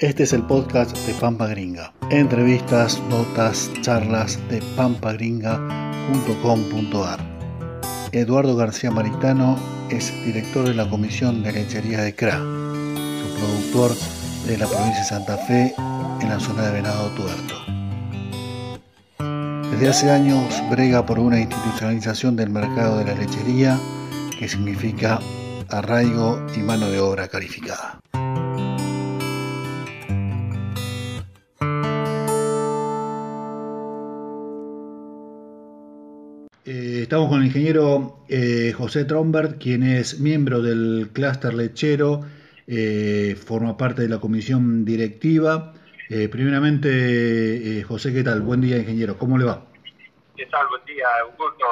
Este es el podcast de Pampa Gringa. Entrevistas, notas, charlas de pampagringa.com.ar. Eduardo García Maritano es director de la Comisión de Lechería de CRA, su productor de la provincia de Santa Fe en la zona de Venado Tuerto. Desde hace años brega por una institucionalización del mercado de la lechería que significa arraigo y mano de obra calificada. Eh, estamos con el ingeniero eh, José Trombert, quien es miembro del clúster lechero, eh, forma parte de la comisión directiva. primeramente, José, ¿qué tal? Buen día, ingeniero. ¿Cómo le va? ¿Qué tal? Buen día. Un gusto,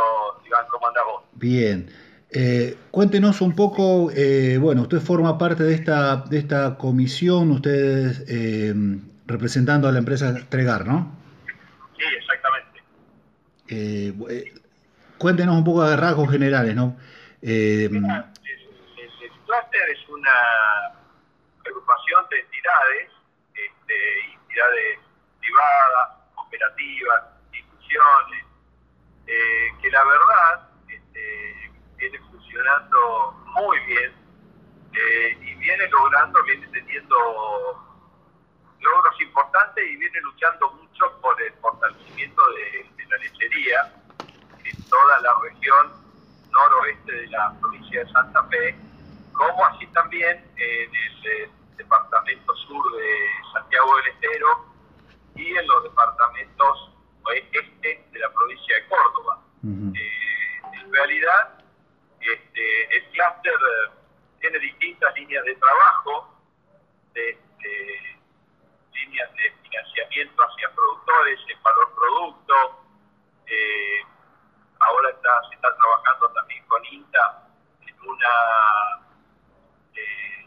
Iván. ¿Cómo andás vos? Bien. Eh, cuéntenos un poco, eh, bueno, usted forma parte de esta, de esta comisión, ustedes eh, representando a la empresa Tregar, ¿no? Sí, exactamente. Cuéntenos un poco de rasgos generales, ¿no? el, cluster es una agrupación de entidades, este, entidades privadas, cooperativas, instituciones, que la verdad viene funcionando muy bien eh, y viene logrando, viene teniendo logros importantes y viene luchando mucho por el fortalecimiento de, la lechería toda la región noroeste de la provincia de Santa Fe, como así también en el, eh, departamento sur de Santiago del Estero y en los departamentos este de la provincia de Córdoba. Eh, en realidad, este, el clúster eh, tiene distintas líneas de trabajo, de, líneas de financiamiento hacia productores, en valor producto. Eh, ahora está, se está trabajando también con INTA en una, eh,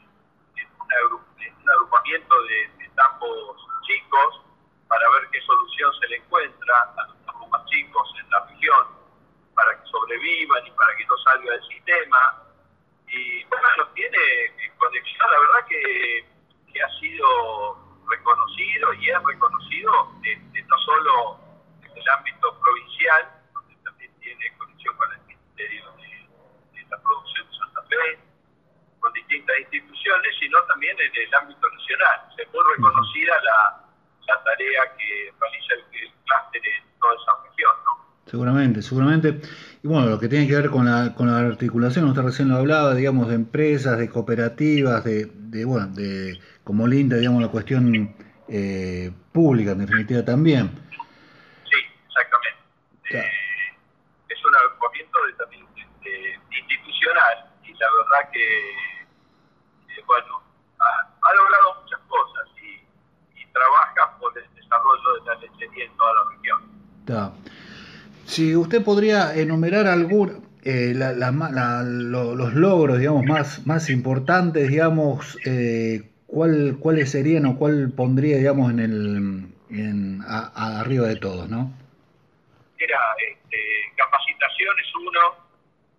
un agrupamiento de, de chicos para ver qué solución se le encuentra a los campos más chicos en la región para que sobrevivan y para que no salga del sistema. Y bueno, tiene conexión, la verdad que, que ha sido reconocido y es reconocido no solo en el ámbito provincial, donde también tiene conexión con el Ministerio de, la Producción de Santa Fe, instituciones, sino también en el ámbito nacional. Se fue reconocida la, la tarea que realiza el, el clúster en toda esa región, ¿no? Seguramente, seguramente. Y bueno, lo que tiene que ver con la, con la articulación, usted recién lo hablaba, digamos, de empresas, de cooperativas, de, de bueno, de como linda, digamos, la cuestión eh, pública, en definitiva, también. Sí, exactamente. Eh, es un agrupamiento de, también institucional y la verdad que, bueno, ha, logrado muchas cosas y, y trabaja por el desarrollo de la lechería en toda la región. Si usted podría enumerar algún, eh, los logros, digamos, más, más importantes, digamos, eh, ¿cuál, ¿cuáles serían o cuál pondría, digamos, en el, en, arriba de todos, no? Mira, este, capacitación es uno,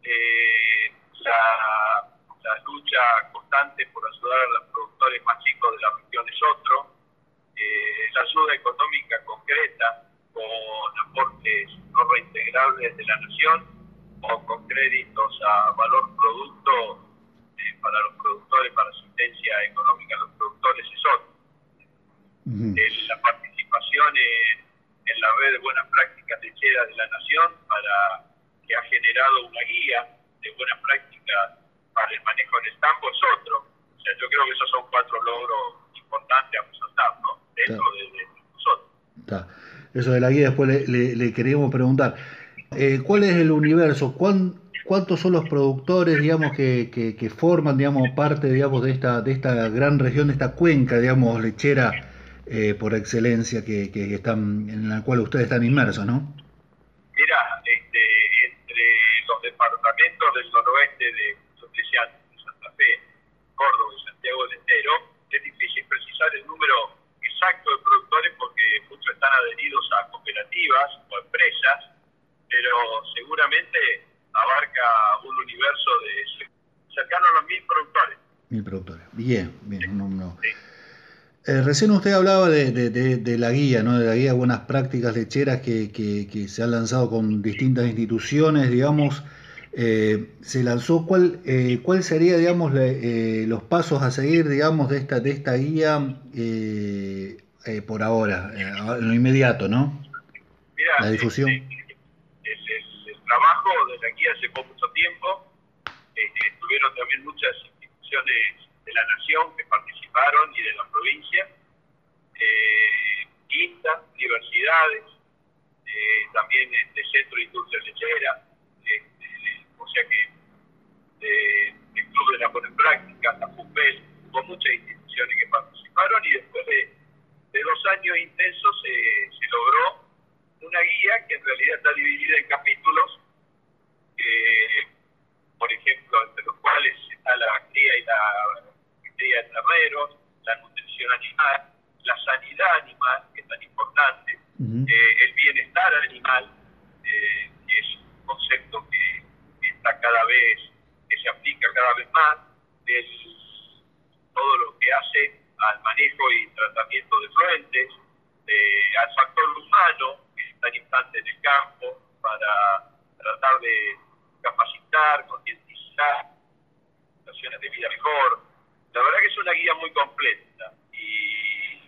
eh, la, la, lucha constante por ayudar a los productores más chicos de la región es otro, la ayuda económica concreta con aportes no reintegrables de la nación o con créditos a valor producto eh, para los productores, para asistencia económica a los productores es otro. la participación en, la red de buenas prácticas lecheras de la nación para que ha generado una guía de buenas prácticas para el manejo del estampo es otro. O sea, yo creo que esos son cuatro logros importantes a resaltar, ¿no? Dentro de, nosotros. Eso de la guía después le, queríamos preguntar. Eh, ¿Cuál es el universo? ¿Cuántos son los productores, digamos, que, que, forman, digamos, parte, digamos, de esta, de esta gran región, de esta cuenca, digamos, lechera eh, por excelencia que, que, están, en la cual ustedes están inmersos, no? Mira, este, entre los departamentos del noroeste de, de Santa Fe, Córdoba y Santiago del Estero, es difícil precisar el número exacto de productores porque muchos están adheridos a cooperativas o empresas, pero seguramente abarca un universo de cercano a los mil productores. Mil productores. Bien, bien. No, no. Eh, recién usted hablaba de, de, la guía, ¿no? de la guía de buenas prácticas lecheras que, que, se han lanzado con distintas instituciones, digamos. Eh, se lanzó cuál eh, cuál sería digamos los pasos a seguir digamos de esta de esta guía por ahora en lo inmediato no la difusión. el, trabajo de la guía llevó mucho tiempo. Estuvieron también muchas instituciones de la nación que participaron y de la provincia, eh, universidades, eh, también de Centro de Industria Lechera, este, sea que eh, el Club de la Buena Práctica, la FUPEL, hubo muchas instituciones que participaron y después de, dos años intensos se logró una guía que en realidad está dividida en capítulos, por ejemplo, entre los cuales está la cría y la de terreros, la nutrición animal, la sanidad animal, que es tan importante, eh, el bienestar animal, eh, que es un concepto está cada vez, que se aplica cada vez más, todo lo que hace al manejo y tratamiento de fluentes, al factor humano, que es tan importante en el campo, para tratar de capacitar, concientizar, situaciones de vida mejor, la verdad que es una guía muy completa y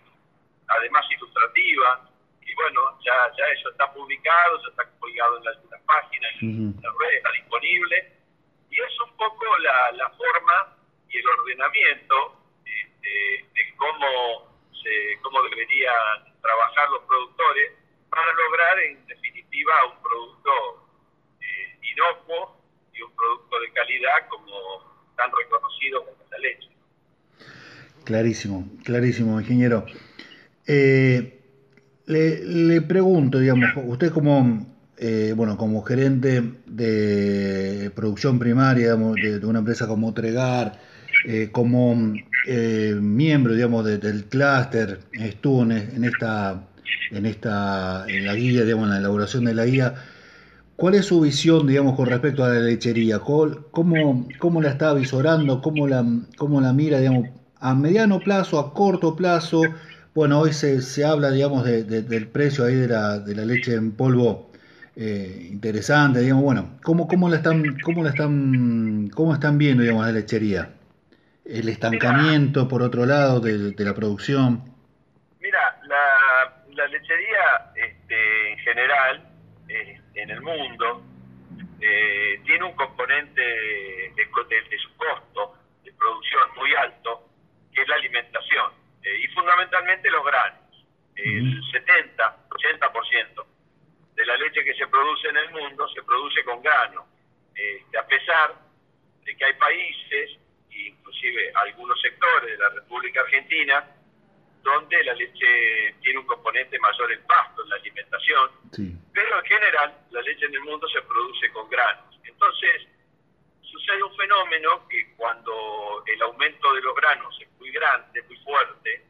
además ilustrativa. Y bueno, ya, ya eso está publicado, ya está colgado en algunas páginas, en las redes, está disponible. Y es un poco la, la forma y el ordenamiento este, de, cómo, se, cómo deberían trabajar los productores para lograr en definitiva un producto eh, inocuo y un producto de calidad como tan reconocido como la leche. Clarísimo, clarísimo, ingeniero. Eh, le, pregunto, digamos, usted como, eh, bueno, como gerente de producción primaria de, una empresa como Tregar, eh, como miembro, digamos, del clúster, estuvo en, esta, en esta, en la guía, digamos, en la elaboración de la guía. ¿Cuál es su visión, digamos, con respecto a la lechería? ¿Cómo, cómo la está visorando? ¿Cómo la, cómo la mira, digamos, a mediano plazo, a corto plazo. Bueno, hoy se, se habla, digamos, de, del precio ahí de la, de la leche en polvo eh, interesante, digamos, bueno, ¿cómo, cómo la están, cómo la están, cómo están viendo, digamos, la lechería? El estancamiento, por otro lado, de, la producción. Mira, la, la lechería este, en general, eh, en el mundo, eh, tiene un componente de, de, su costo de producción muy alto, que es la alimentación, eh, y fundamentalmente los granos. El 70, 80% de la leche que se produce en el mundo se produce con grano, este, a pesar de que hay países, inclusive algunos sectores de la República Argentina, donde la leche tiene un componente mayor en pasto, en la alimentación, pero en general la leche en el mundo se produce con granos. Entonces, sucede un fenómeno que cuando el aumento de los granos es muy grande, muy fuerte,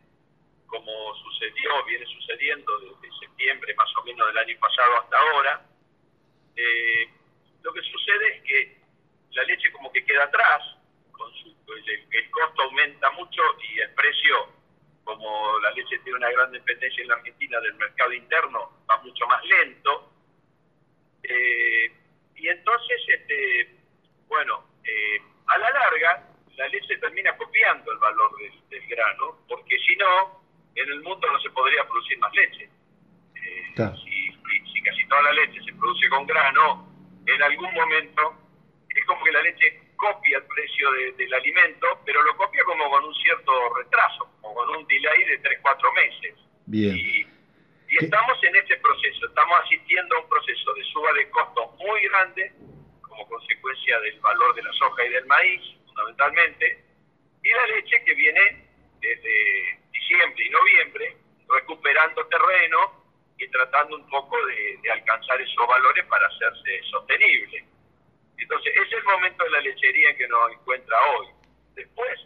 como sucedió, viene sucediendo desde septiembre más o menos del año pasado hasta ahora, eh, lo que sucede es que la leche como que queda atrás, con el, costo aumenta mucho y el precio, como la leche tiene una gran dependencia en la Argentina del mercado interno, va mucho más lento. Eh, y entonces este, bueno, eh, a la larga la leche termina copiando el valor del, grano, porque si no, en el mundo no se podría producir más leche. Eh, si, casi toda la leche se produce con grano, en algún momento es como que la leche copia el precio del alimento, pero lo copia como con un cierto retraso, como con un delay de 3-4 meses. Bien. Y, y estamos en este proceso, estamos asistiendo a un proceso de suba de costos muy grande como consecuencia del valor de la soja y del maíz, fundamentalmente, y la leche que viene desde diciembre y noviembre recuperando terreno y tratando un poco de, alcanzar esos valores para hacerse sostenible. Entonces, ese es el momento de la lechería en que nos encuentra hoy. Después,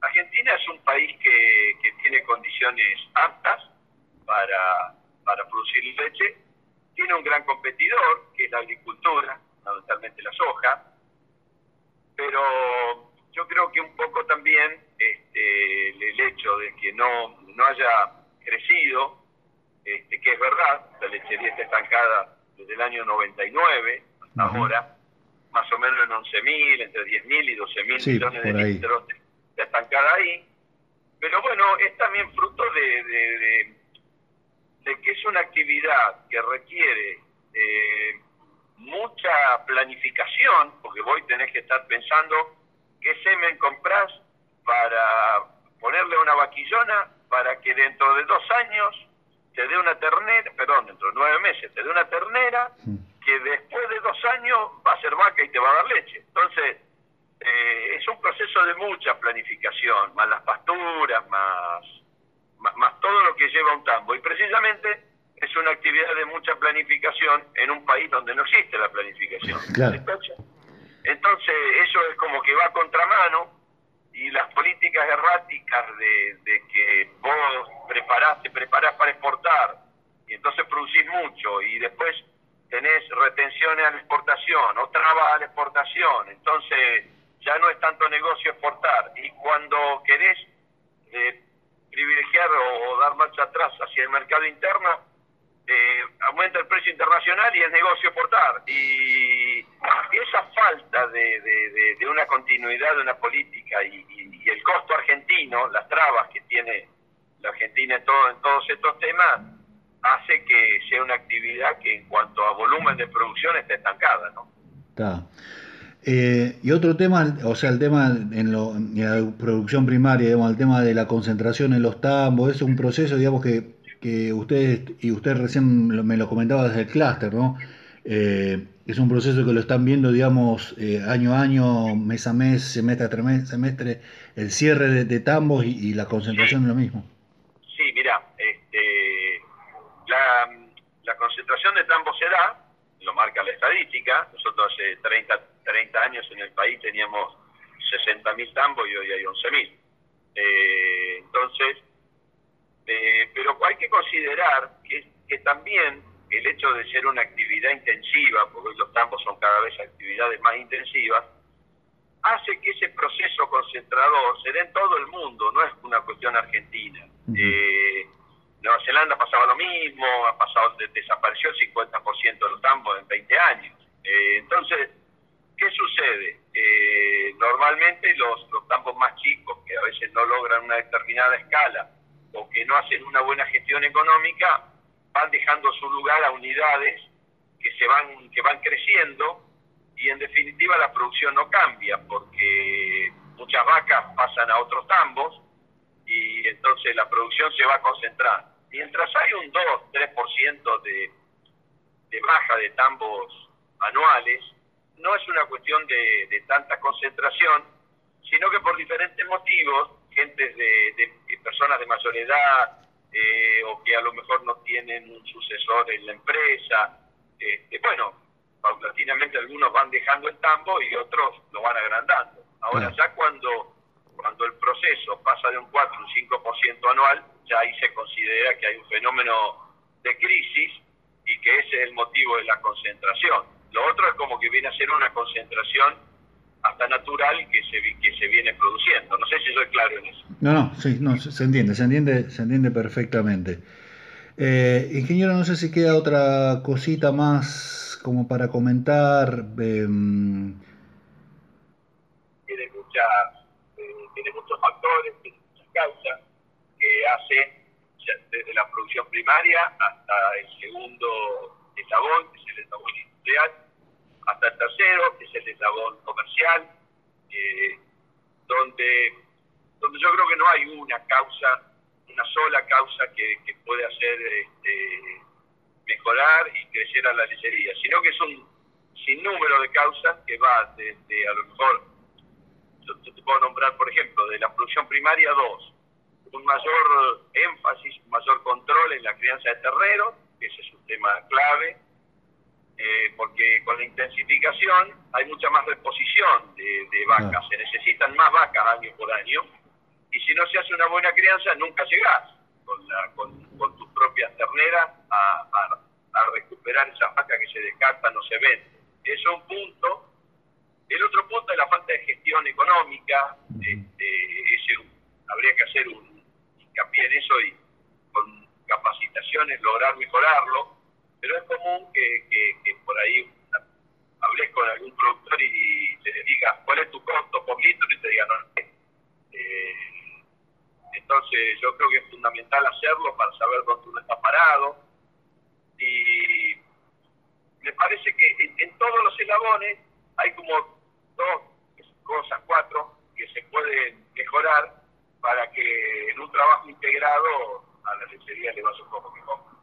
Argentina es un país que, que tiene condiciones aptas para, para producir leche, tiene un gran competidor, que es la agricultura, fundamentalmente la soja, pero yo creo que un poco también este, el hecho de que no, no haya crecido, este, que es verdad, la lechería está estancada desde el año 99 hasta ahora, más o menos en 11.000, entre 10.000 y 12.000 millones de litros, está estancada ahí, pero bueno, es también fruto de, de, que es una actividad que requiere eh, mucha planificación, porque vos tenés que estar pensando qué semen compras para ponerle una vaquillona para que dentro de dos años te dé una ternera, perdón, dentro de nueve meses te dé una ternera que después de dos años va a ser vaca y te va a dar leche. Entonces, eh, es un proceso de mucha planificación, más las pasturas, más, más, todo lo que lleva un tambo. Y precisamente una actividad de mucha planificación en un país donde no existe la planificación. Entonces, eso es como que va a contramano y las políticas erráticas de, que vos preparás, te preparás para exportar y entonces producís mucho y después tenés retenciones a la exportación o trabas a la exportación, entonces ya no es tanto negocio exportar y cuando querés eh, privilegiar o, dar marcha atrás hacia el mercado interno, eh, aumenta el precio internacional y es negocio exportar. Y, esa falta de, de, una continuidad de una política y, el costo argentino, las trabas que tiene la Argentina en, todo, en todos estos temas, hace que sea una actividad que en cuanto a volumen de producción está estancada. ¿no? Está. Eh, y otro tema, o sea, el tema en, la producción primaria, digamos, el tema de la concentración en los tambos, es un proceso, digamos, que, que ustedes, y usted recién me lo comentaba desde el clúster, ¿no? Eh, es un proceso que lo están viendo, digamos, eh, año a año, mes a mes, semestre a semestre, el cierre de, tambos y, la concentración es lo mismo. Sí, mira, este, la, la concentración de tambos se da, lo marca la estadística, nosotros hace 30 30 años en el país teníamos 60.000 tambos y hoy hay 11.000. Eh, entonces, eh, pero hay que considerar que, que, también el hecho de ser una actividad intensiva, porque los tambos son cada vez actividades más intensivas, hace que ese proceso concentrador se dé en todo el mundo, no es una cuestión argentina. Eh, Nueva Zelanda pasaba lo mismo, ha pasado, desapareció el 50% de los tambos en 20 años. Eh, entonces, ¿Qué sucede? Eh, normalmente los, los campos más chicos, que a veces no logran una determinada escala o que no hacen una buena gestión económica, van dejando su lugar a unidades que se van que van creciendo y en definitiva la producción no cambia porque muchas vacas pasan a otros tambos y entonces la producción se va a concentrar. Mientras hay un 2-3% de, de baja de tambos anuales, no es una cuestión de, tanta concentración, sino que por diferentes motivos, gente de, personas de mayor edad eh, o que a lo mejor no tienen un sucesor en la empresa, este, bueno, paulatinamente algunos van dejando el tambo y otros lo van agrandando. Ahora ya cuando cuando el proceso pasa de un 4 a un 5% anual, ya ahí se considera que hay un fenómeno de crisis y que ese es el motivo de la concentración. Lo otro es como que viene a ser una concentración hasta natural que se, que se viene produciendo. No sé si soy claro en eso. No, no, sí, no, se entiende, se entiende, se entiende perfectamente. Eh, ingeniero, no sé si queda otra cosita más como para comentar. Eh, tiene, muchas, eh, tiene muchos factores, tiene muchas causas que hacen desde la producción primaria hasta el segundo eslabón, que es el eslabón industrial, hasta el tercero, que es el eslabón comercial, eh, donde, donde yo creo que no hay una causa, una sola causa que, puede hacer este, mejorar y crecer a la lechería, sino que es un sinnúmero de causas que va desde a lo mejor, yo, te puedo nombrar por ejemplo, de la producción primaria dos, un mayor énfasis, un mayor control en la crianza de terreros, que ese es un tema clave, eh, con la intensificación hay mucha más reposición de, vacas, se necesitan más vacas año por año, y si no se hace una buena crianza nunca llegás con, la, con, tus propias terneras a, a, recuperar esas vacas que se descartan o se venden. Eso es un punto. El otro punto es la falta de gestión económica. Este, habría que hacer un hincapié en eso y con capacitaciones lograr mejorarlo, pero es común que, por ahí hables con algún productor y te diga cuál es tu costo por litro y te diga no. Eh, entonces yo creo que es fundamental hacerlo para saber dónde uno está parado y me parece que en, todos los eslabones hay como dos cosas, cuatro, que se pueden mejorar para que en un trabajo integrado a la lechería le vaya un poco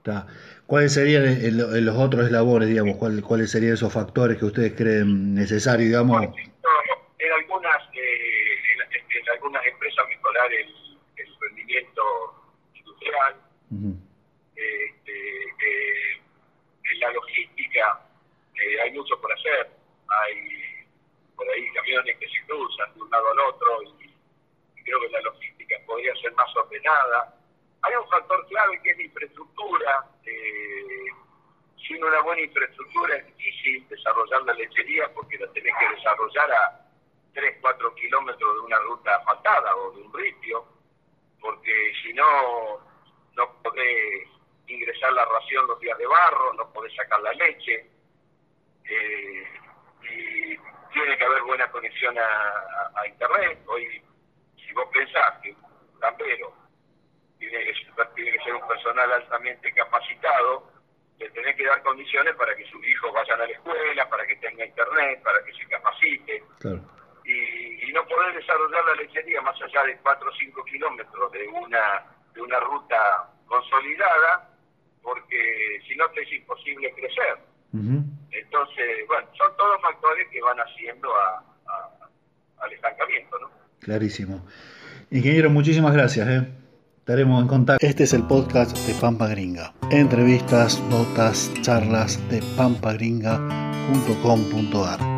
mejor. ¿Cuáles serían los otros eslabones, digamos? ¿Cuáles serían esos factores que ustedes creen necesarios, digamos? en, algunas, eh, en, algunas empresas mejorar el, rendimiento industrial. este, eh, en la logística eh, hay mucho por hacer. Hay por ahí camiones que se cruzan de un lado al otro y, creo que la logística podría ser más ordenada. Hay un factor clave que es la infraestructura. Eh, sin una buena infraestructura es difícil lechería porque la tenés que desarrollar a 3, 4 kilómetros de una ruta asfaltada o de un ripio, porque si no, no podés ingresar la ración los días de barro, no podés sacar la leche, eh, y tiene que haber buena conexión a, internet. Hoy, si vos pensás que un campero tiene que ser un personal altamente capacitado, tenés que dar condiciones para que sus hijos vayan a la escuela, para que tenga internet, para que se capacite. Y, y, no poder desarrollar la lechería más allá de 4 o 5 kilómetros de una, de una ruta consolidada, porque si no te es imposible crecer. Entonces, bueno, son todos factores que van haciendo al estancamiento, ¿no? Clarísimo. Ingeniero, muchísimas gracias. ¿eh? Estaremos en contacto. Este es el podcast de Pampa Gringa. Entrevistas, notas, charlas de pampagringa.com.ar.